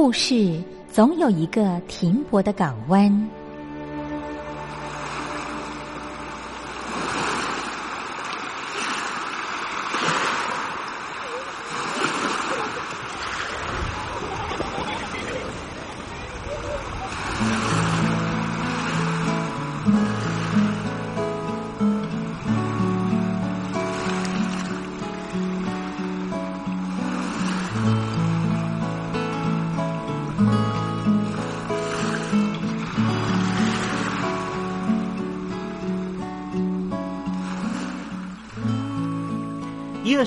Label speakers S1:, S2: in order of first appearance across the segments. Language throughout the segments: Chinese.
S1: 故事总有一个停泊的港湾。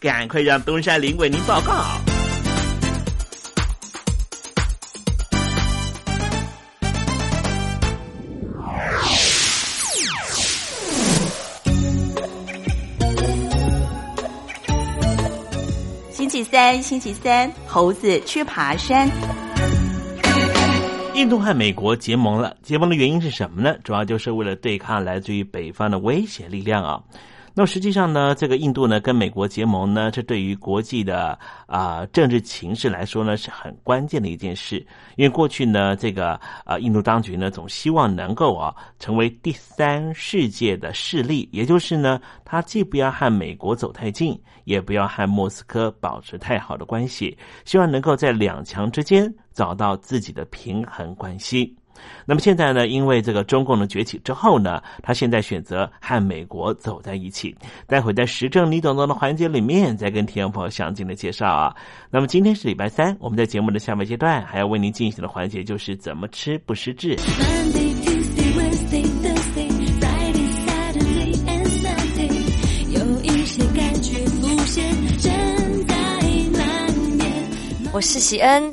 S2: 赶快让东山林为您报告。
S3: 星期三，星期三，猴子去爬山。
S2: 印度和美国结盟了，结盟的原因是什么呢？主要就是为了对抗来自于北方的威胁力量啊。那么实际上呢，这个印度呢跟美国结盟呢，这对于国际的啊政治情势来说呢是很关键的一件事。因为过去呢，这个啊印度当局呢总希望能够啊成为第三世界的势力，也就是呢，他既不要和美国走太近，也不要和莫斯科保持太好的关系，希望能够在两强之间找到自己的平衡关系。那么现在呢？因为这个中共的崛起之后呢，他现在选择和美国走在一起。待会在时政你懂懂的环节里面，再跟听众朋友详尽的介绍啊。那么今天是礼拜三，我们在节目的下半阶段还要为您进行的环节就是怎么吃不失智。
S4: 我是喜恩，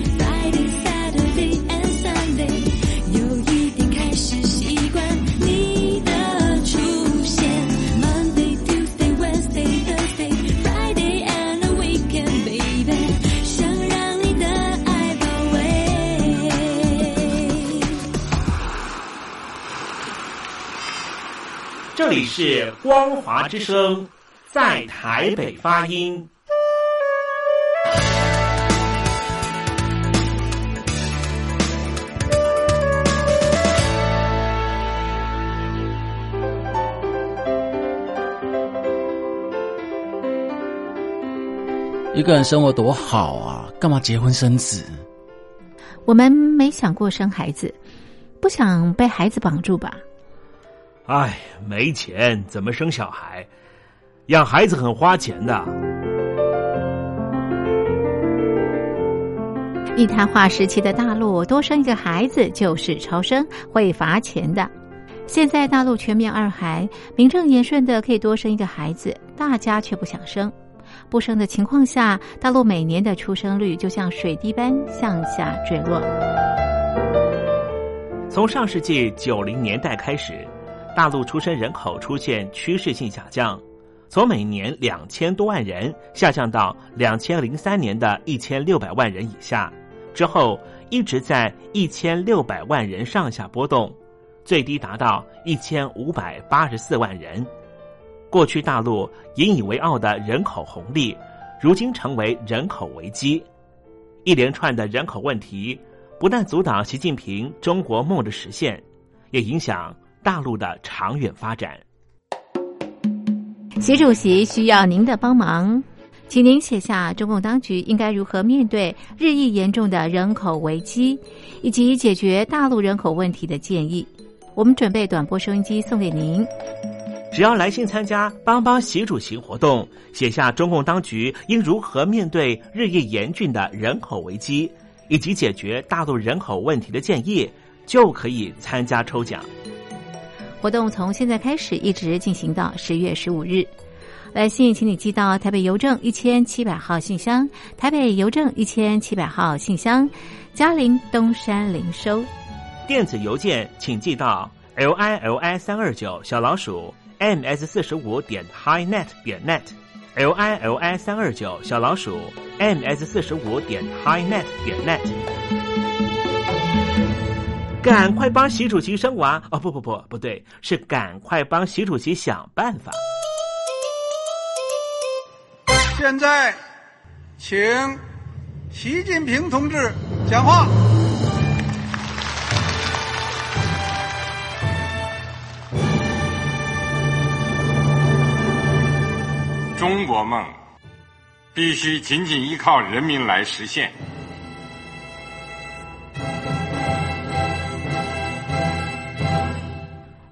S2: 里是光华之声，在台北发音。
S5: 一个人生活多好啊，干嘛结婚生子？
S1: 我们没想过生孩子，不想被孩子绑住吧？
S2: 哎，没钱怎么生小孩？养孩子很花钱的。
S1: 一谈话时期的大陆，多生一个孩子就是超生，会罚钱的。现在大陆全面二孩，名正言顺的可以多生一个孩子，大家却不想生。不生的情况下，大陆每年的出生率就像水滴般向下坠落。
S2: 从上世纪九零年代开始，大陆出生人口出现趋势性下降，从每年两千多万人下降到两千零三年的一千六百万人以下，之后一直在一千六百万人上下波动，最低达到一千五百八十四万人。过去大陆引以为傲的人口红利，如今成为人口危机。一连串的人口问题，不但阻挡习近平中国梦的实现，也影响大陆的长远发展。
S1: 习主席需要您的帮忙，请您写下中共当局应该如何面对日益严重的人口危机，以及解决大陆人口问题的建议。我们准备短波收音机送给您。
S2: 只要来信参加“帮帮习主席”活动，写下中共当局应如何面对日益严峻的人口危机，以及解决大陆人口问题的建议，就可以参加抽奖。
S1: 活动从现在开始一直进行到十月十五日。来信请你寄到台北邮政一千七百号信箱，台北邮政一千七百号信箱，嘉陵东山零收。
S2: 电子邮件请寄到 l i l i 三二九小老鼠。ms 四十五点 highnet 点 net，l i l i 三二九小老鼠 ms 四十五点 highnet 点 net，赶快帮习主席生娃哦！不不不，不对，是赶快帮习主席想办法。
S6: 现在，请习近平同志讲话。
S7: 中国梦必须紧紧依靠人民来实现。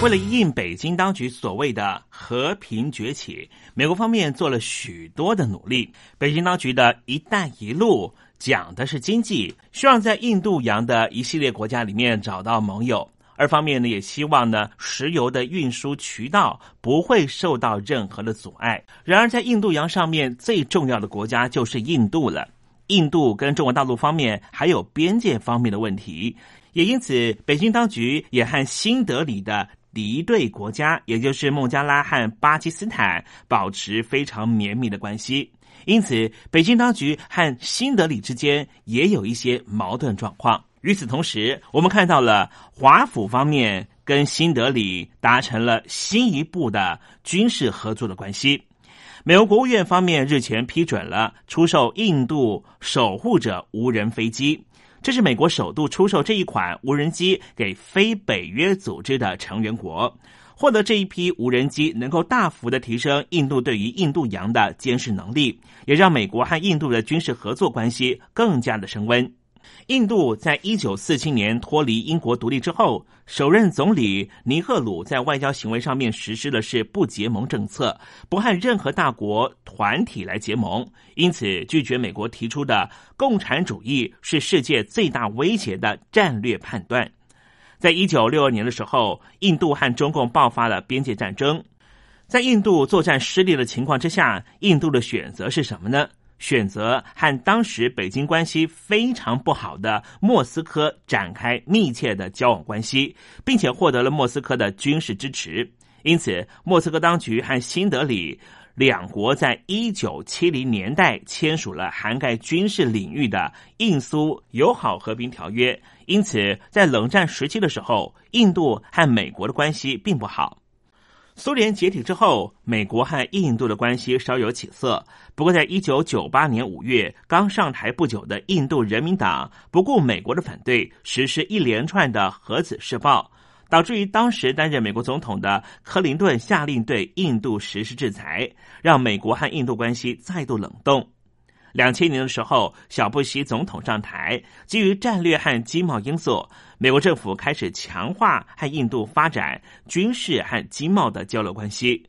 S2: 为了应北京当局所谓的和平崛起，美国方面做了许多的努力。北京当局的一带一路讲的是经济，希望在印度洋的一系列国家里面找到盟友；二方面呢，也希望呢石油的运输渠道不会受到任何的阻碍。然而，在印度洋上面最重要的国家就是印度了。印度跟中国大陆方面还有边界方面的问题，也因此，北京当局也和新德里的。敌对国家，也就是孟加拉和巴基斯坦，保持非常绵密的关系。因此，北京当局和新德里之间也有一些矛盾状况。与此同时，我们看到了华府方面跟新德里达成了新一步的军事合作的关系。美国国务院方面日前批准了出售印度守护者无人飞机。这是美国首度出售这一款无人机给非北约组织的成员国，获得这一批无人机能够大幅的提升印度对于印度洋的监视能力，也让美国和印度的军事合作关系更加的升温。印度在一九四七年脱离英国独立之后，首任总理尼赫鲁在外交行为上面实施的是不结盟政策，不和任何大国团体来结盟，因此拒绝美国提出的共产主义是世界最大威胁的战略判断。在一九六二年的时候，印度和中共爆发了边界战争，在印度作战失利的情况之下，印度的选择是什么呢？选择和当时北京关系非常不好的莫斯科展开密切的交往关系，并且获得了莫斯科的军事支持。因此，莫斯科当局和新德里两国在一九七零年代签署了涵盖军事领域的印苏友好和平条约。因此，在冷战时期的时候，印度和美国的关系并不好。苏联解体之后，美国和印度的关系稍有起色。不过，在一九九八年五月刚上台不久的印度人民党，不顾美国的反对，实施一连串的核子试爆，导致于当时担任美国总统的克林顿下令对印度实施制裁，让美国和印度关系再度冷冻。两千年的时候，小布希总统上台，基于战略和经贸因素，美国政府开始强化和印度发展军事和经贸的交流关系。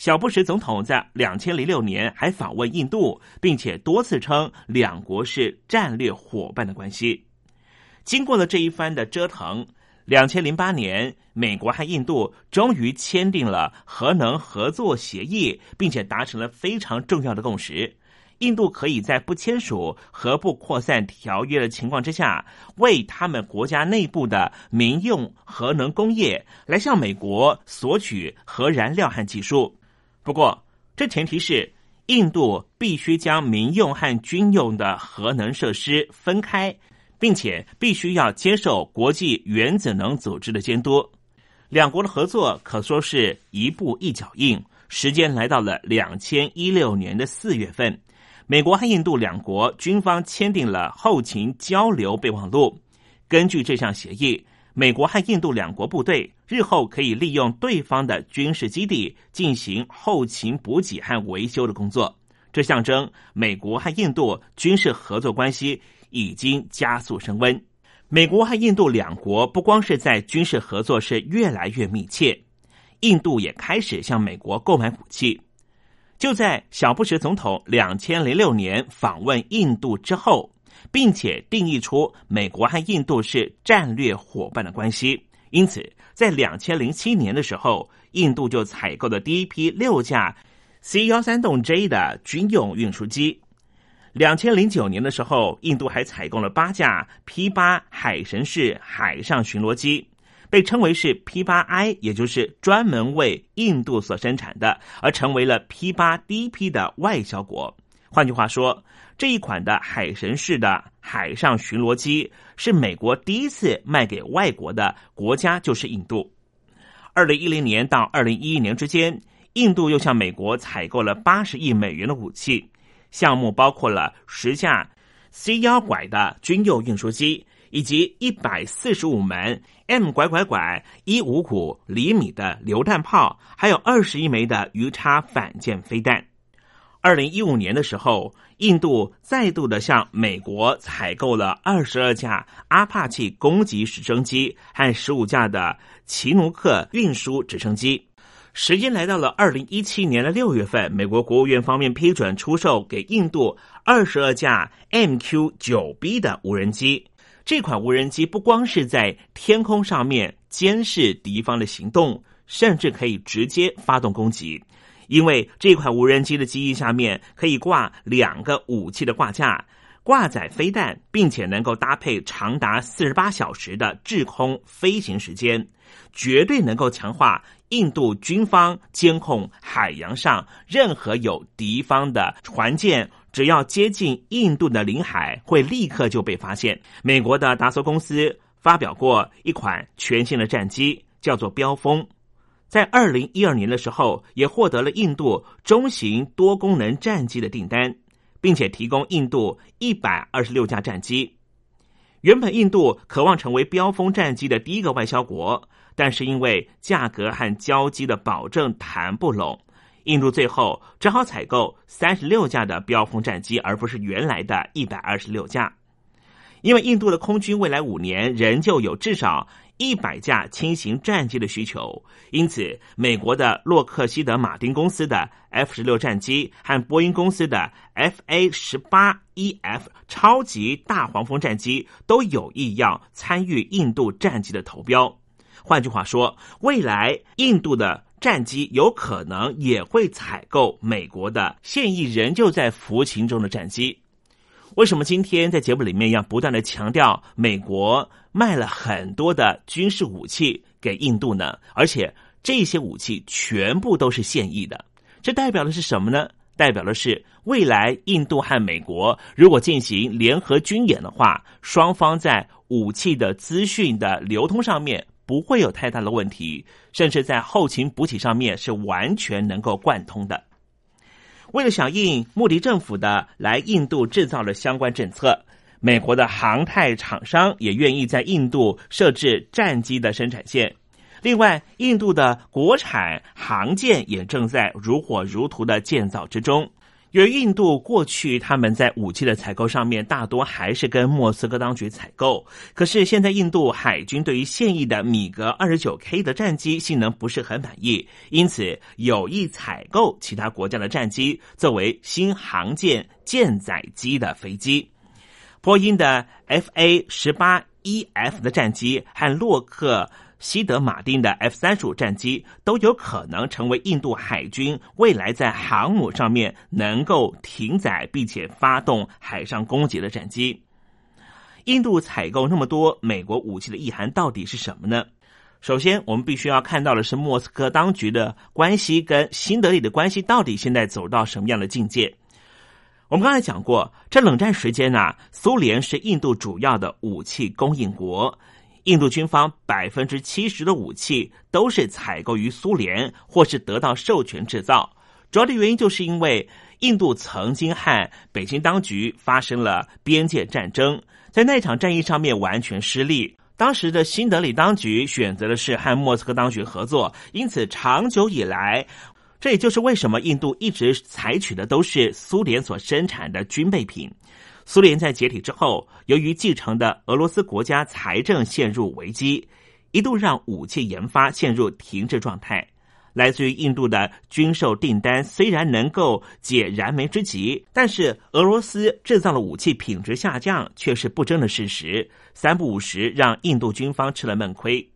S2: 小布什总统在两千零六年还访问印度，并且多次称两国是战略伙伴的关系。经过了这一番的折腾，两千零八年，美国和印度终于签订了核能合作协议，并且达成了非常重要的共识。印度可以在不签署核不扩散条约的情况之下，为他们国家内部的民用核能工业来向美国索取核燃料和技术。不过，这前提是印度必须将民用和军用的核能设施分开，并且必须要接受国际原子能组织的监督。两国的合作可说是一步一脚印，时间来到了两千一六年的四月份。美国和印度两国军方签订了后勤交流备忘录。根据这项协议，美国和印度两国部队日后可以利用对方的军事基地进行后勤补给和维修的工作。这象征美国和印度军事合作关系已经加速升温。美国和印度两国不光是在军事合作是越来越密切，印度也开始向美国购买武器。就在小布什总统两千零六年访问印度之后，并且定义出美国和印度是战略伙伴的关系。因此，在两千零七年的时候，印度就采购了第一批六架 C 幺三栋 J 的军用运输机。两千零九年的时候，印度还采购了八架 P 八海神式海上巡逻机。被称为是 P 八 I，也就是专门为印度所生产的，而成为了 P 八第一批的外销国。换句话说，这一款的海神式的海上巡逻机是美国第一次卖给外国的国家，就是印度。二零一零年到二零一一年之间，印度又向美国采购了八十亿美元的武器，项目包括了十架 C 幺拐的军用运输机。以及一百四十五门 M 拐拐拐一五五厘米的榴弹炮，还有二十一枚的鱼叉反舰飞弹。二零一五年的时候，印度再度的向美国采购了二十二架阿帕奇攻击直升机和十五架的奇努克运输直升机。时间来到了二零一七年的六月份，美国国务院方面批准出售给印度二十二架 MQ 九 B 的无人机。这款无人机不光是在天空上面监视敌方的行动，甚至可以直接发动攻击。因为这款无人机的机翼下面可以挂两个武器的挂架，挂载飞弹，并且能够搭配长达四十八小时的制空飞行时间，绝对能够强化印度军方监控海洋上任何有敌方的船舰。只要接近印度的领海，会立刻就被发现。美国的达索公司发表过一款全新的战机，叫做标风，在二零一二年的时候，也获得了印度中型多功能战机的订单，并且提供印度一百二十六架战机。原本印度渴望成为标风战机的第一个外销国，但是因为价格和交机的保证谈不拢。印度最后只好采购三十六架的标风战机，而不是原来的一百二十六架。因为印度的空军未来五年仍旧有至少一百架轻型战机的需求，因此美国的洛克希德马丁公司的 F 十六战机和波音公司的 F A 十八 E F 超级大黄蜂战机都有意要参与印度战机的投标。换句话说，未来印度的。战机有可能也会采购美国的现役仍旧在服勤中的战机。为什么今天在节目里面要不断的强调美国卖了很多的军事武器给印度呢？而且这些武器全部都是现役的，这代表的是什么呢？代表的是未来印度和美国如果进行联合军演的话，双方在武器的资讯的流通上面。不会有太大的问题，甚至在后勤补给上面是完全能够贯通的。为了响应穆迪政府的来印度制造的相关政策，美国的航太厂商也愿意在印度设置战机的生产线。另外，印度的国产航舰也正在如火如荼的建造之中。由于印度过去他们在武器的采购上面大多还是跟莫斯科当局采购，可是现在印度海军对于现役的米格二十九 K 的战机性能不是很满意，因此有意采购其他国家的战机作为新航舰舰载机的飞机。波音的 F A 十八 E F 的战机和洛克西德马丁的 F 三十五战机都有可能成为印度海军未来在航母上面能够停载并且发动海上攻击的战机。印度采购那么多美国武器的意涵到底是什么呢？首先，我们必须要看到的是莫斯科当局的关系跟新德里的关系到底现在走到什么样的境界。我们刚才讲过，这冷战时间呢，苏联是印度主要的武器供应国，印度军方百分之七十的武器都是采购于苏联或是得到授权制造。主要的原因就是因为印度曾经和北京当局发生了边界战争，在那场战役上面完全失利。当时的新德里当局选择的是和莫斯科当局合作，因此长久以来，这也就是为什么印度一直采取的都是苏联所生产的军备品。苏联在解体之后，由于继承的俄罗斯国家财政陷入危机，一度让武器研发陷入停滞状态。来自于印度的军售订单虽然能够解燃眉之急，但是俄罗斯制造的武器品质下降却是不争的事实。三不五时，让印度军方吃了闷亏。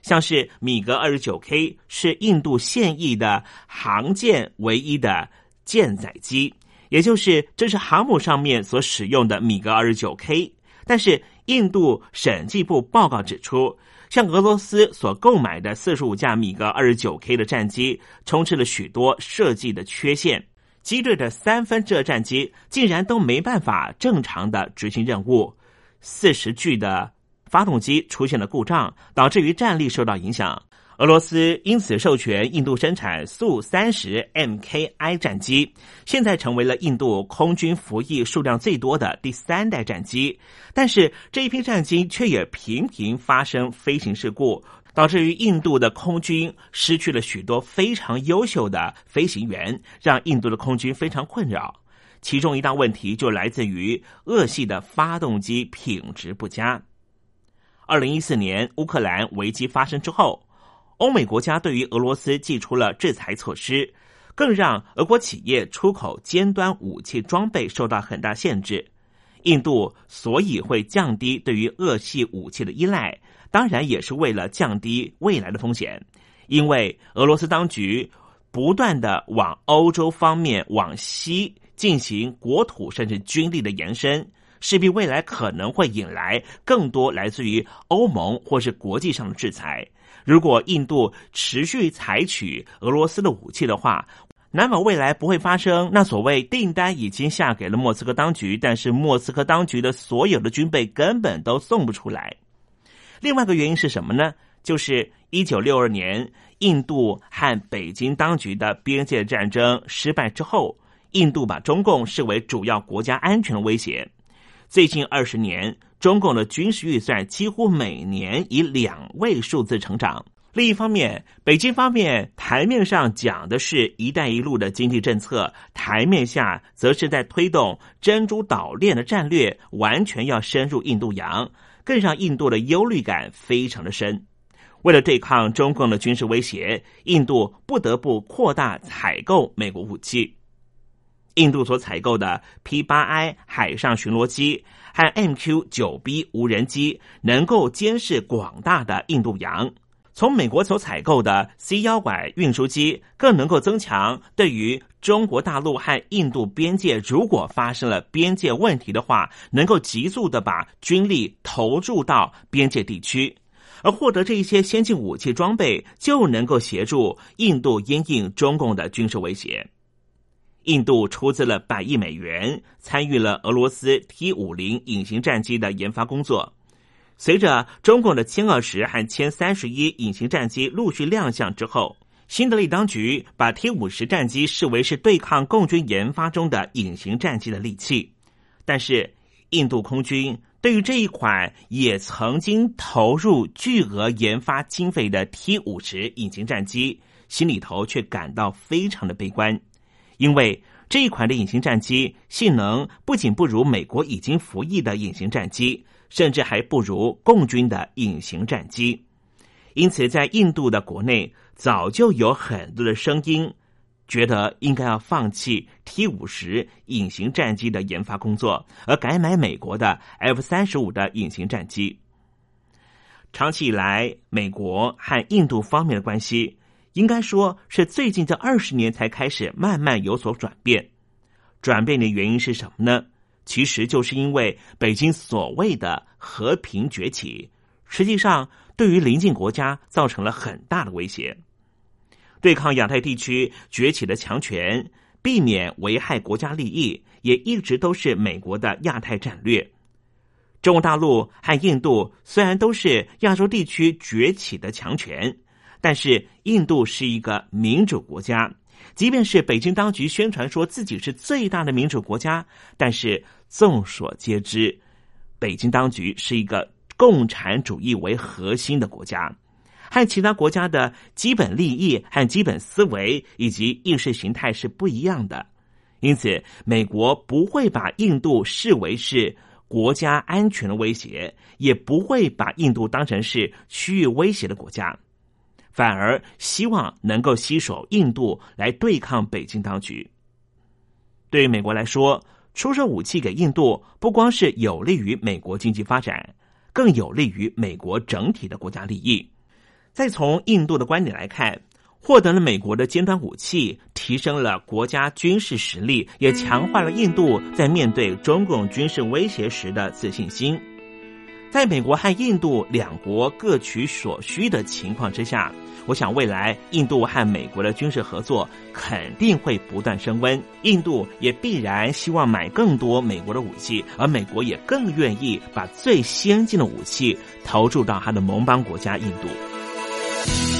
S2: 像是米格二十九 K 是印度现役的航舰唯一的舰载机，也就是这是航母上面所使用的米格二十九 K。但是印度审计部报告指出。向俄罗斯所购买的四十五架米格二十九 K 的战机，充斥了许多设计的缺陷，机队的三分之二战机竟然都没办法正常的执行任务，四十具的发动机出现了故障，导致于战力受到影响。俄罗斯因此授权印度生产苏三十 Mki 战机，现在成为了印度空军服役数量最多的第三代战机。但是这一批战机却也频频发生飞行事故，导致于印度的空军失去了许多非常优秀的飞行员，让印度的空军非常困扰。其中一大问题就来自于俄系的发动机品质不佳。二零一四年乌克兰危机发生之后。欧美国家对于俄罗斯寄出了制裁措施，更让俄国企业出口尖端武器装备受到很大限制。印度所以会降低对于俄系武器的依赖，当然也是为了降低未来的风险。因为俄罗斯当局不断的往欧洲方面往西进行国土甚至军力的延伸，势必未来可能会引来更多来自于欧盟或是国际上的制裁。如果印度持续采取俄罗斯的武器的话，难保未来不会发生那所谓订单已经下给了莫斯科当局，但是莫斯科当局的所有的军备根本都送不出来。另外一个原因是什么呢？就是一九六二年印度和北京当局的边界战争失败之后，印度把中共视为主要国家安全威胁。最近二十年。中共的军事预算几乎每年以两位数字成长。另一方面，北京方面台面上讲的是一带一路的经济政策，台面下则是在推动珍珠岛链的战略，完全要深入印度洋，更让印度的忧虑感非常的深。为了对抗中共的军事威胁，印度不得不扩大采购美国武器。印度所采购的 P 八 I 海上巡逻机。和 MQ 九 B 无人机能够监视广大的印度洋，从美国所采购的 C 幺拐运输机更能够增强对于中国大陆和印度边界，如果发生了边界问题的话，能够急速的把军力投入到边界地区，而获得这一些先进武器装备，就能够协助印度因应中共的军事威胁。印度出资了百亿美元，参与了俄罗斯 T 五零隐形战机的研发工作。随着中共的歼二十和歼三十一隐形战机陆续亮相之后，新德里当局把 T 五十战机视为是对抗共军研发中的隐形战机的利器。但是，印度空军对于这一款也曾经投入巨额研发经费的 T 五十隐形战机，心里头却感到非常的悲观。因为这一款的隐形战机性能不仅不如美国已经服役的隐形战机，甚至还不如共军的隐形战机。因此，在印度的国内早就有很多的声音，觉得应该要放弃 T 五十隐形战机的研发工作，而改买美国的 F 三十五的隐形战机。长期以来，美国和印度方面的关系，应该说是最近这二十年才开始慢慢有所转变。转变的原因是什么呢？其实就是因为北京所谓的和平崛起，实际上对于邻近国家造成了很大的威胁。对抗亚太地区崛起的强权，避免危害国家利益，也一直都是美国的亚太战略。中国大陆和印度虽然都是亚洲地区崛起的强权，但是印度是一个民主国家。即便是北京当局宣传说自己是最大的民主国家，但是众所皆知，北京当局是一个共产主义为核心的国家，和其他国家的基本利益和基本思维以及意识形态是不一样的。因此，美国不会把印度视为是国家安全的威胁，也不会把印度当成是区域威胁的国家。反而希望能够携手印度来对抗北京当局。对于美国来说，出售武器给印度，不光是有利于美国经济发展，更有利于美国整体的国家利益。再从印度的观点来看，获得了美国的尖端武器，提升了国家军事实力，也强化了印度在面对中共军事威胁时的自信心。在美国和印度两国各取所需的情况之下，我想未来印度和美国的军事合作肯定会不断升温。印度也必然希望买更多美国的武器，而美国也更愿意把最先进的武器投注到他的盟邦国家印度。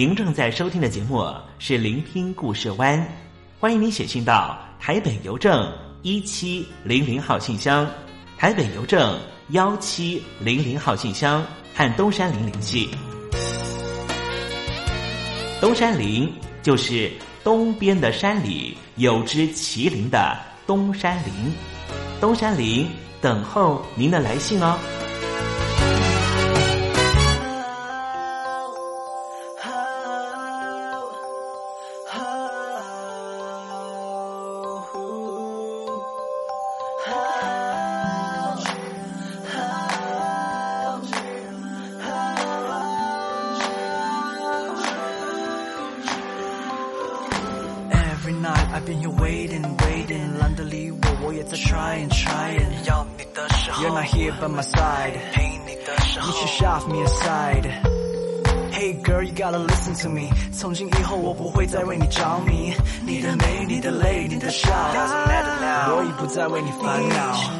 S2: 您正在收听的节目是《聆听故事湾》，欢迎您写信到台北邮政一七零零号信箱，台北邮政幺七零零号信箱和东山林联系。东山林就是东边的山里有只麒麟的东山林，东山林等候您的来信哦。
S8: 你着迷。你的美，你的泪，你的笑，我已不再为你烦恼。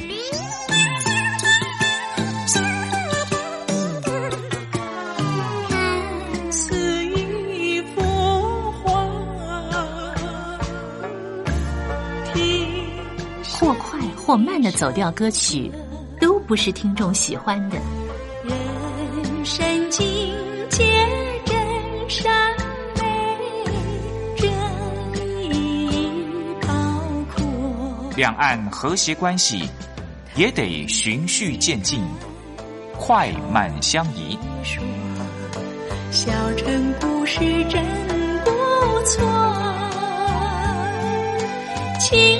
S9: 缓慢的走调歌曲都不是听众喜欢的。
S10: 人生境界真善美，任你。
S11: 两岸和谐关系也得循序渐进，快慢相宜。
S10: 小城故事真不错。情。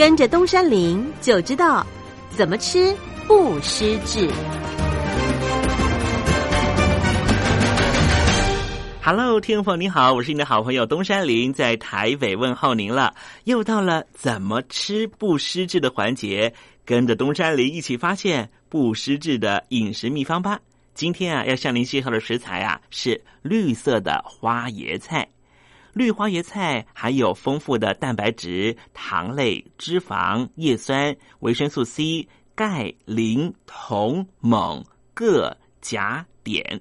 S9: 跟着东山林就知道怎么吃不失智。
S2: Hello，听众朋友，你好，我是你的好朋友东山林，在台北问候您了。又到了怎么吃不失智的环节，跟着东山林一起发现不失智的饮食秘方吧。今天啊，要向您介绍的食材啊是绿色的花椰菜。绿花椰菜含有丰富的蛋白质、糖类、脂肪、叶酸、维生素 C、钙、磷、铜、锰、铬、钾、碘。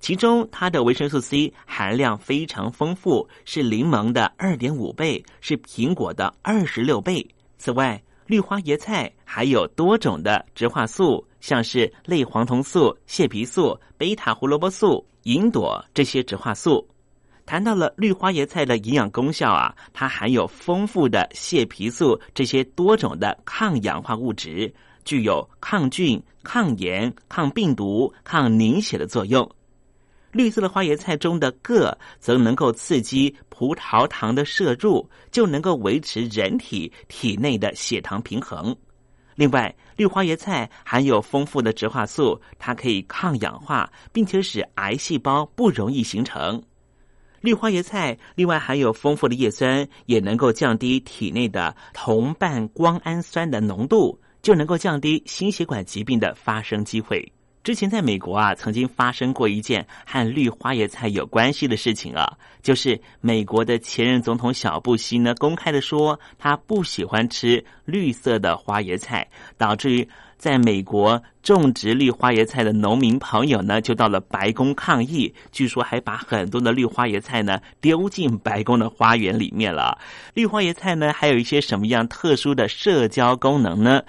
S2: 其中，它的维生素 C 含量非常丰富，是柠檬的二点五倍，是苹果的二十六倍。此外，绿花椰菜还有多种的植化素，像是类黄酮素、蟹皮素、贝塔胡萝卜素、银朵这些植化素。谈到了绿花椰菜的营养功效啊，它含有丰富的蟹皮素这些多种的抗氧化物质，具有抗菌、抗炎、抗病毒、抗凝血的作用。绿色的花椰菜中的铬则能够刺激葡萄糖的摄入，就能够维持人体体内的血糖平衡。另外，绿花椰菜含有丰富的植化素，它可以抗氧化，并且使癌细胞不容易形成。绿花椰菜另外含有丰富的叶酸，也能够降低体内的同半胱氨酸的浓度，就能够降低心血管疾病的发生机会。之前在美国啊，曾经发生过一件和绿花椰菜有关系的事情啊，就是美国的前任总统小布希呢，公开的说他不喜欢吃绿色的花椰菜，导致于在美国种植绿花椰菜的农民朋友呢，就到了白宫抗议，据说还把很多的绿花椰菜呢丢进白宫的花园里面了。绿花椰菜呢，还有一些什么样特殊的社交功能呢？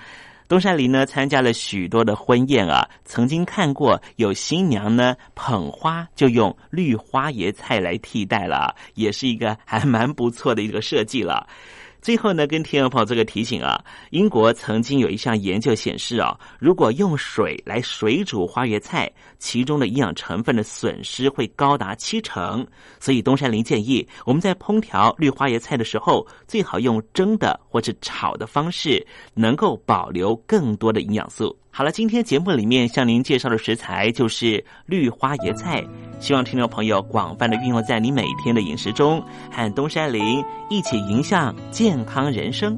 S2: 东山林呢参加了许多的婚宴啊，曾经看过有新娘呢捧花就用绿花椰菜来替代了，也是一个还蛮不错的一个设计了。最后呢，跟听众朋友做个提醒啊，英国曾经有一项研究显示啊，如果用水来水煮花椰菜，其中的营养成分的损失会高达七成。所以东山林建议，我们在烹调绿花椰菜的时候，最好用蒸的或者炒的方式，能够保留更多的营养素。好。
S12: 了，今天节目里面向您介绍的食材就是绿花椰菜，希望听众朋友广泛的运用在你每天的饮食中，和东山林一起迎向健康人生。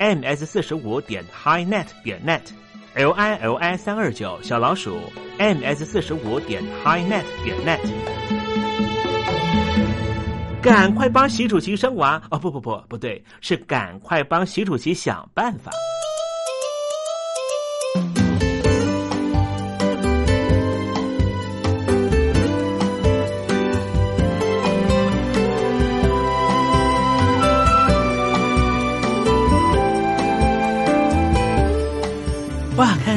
S2: Ms 四十五点 highnet 点 net，l i l i 三二九小老鼠，ms 四十五点 highnet 点 net，赶快帮习主席生娃哦！不不不，不对，是赶快帮习主席想办法。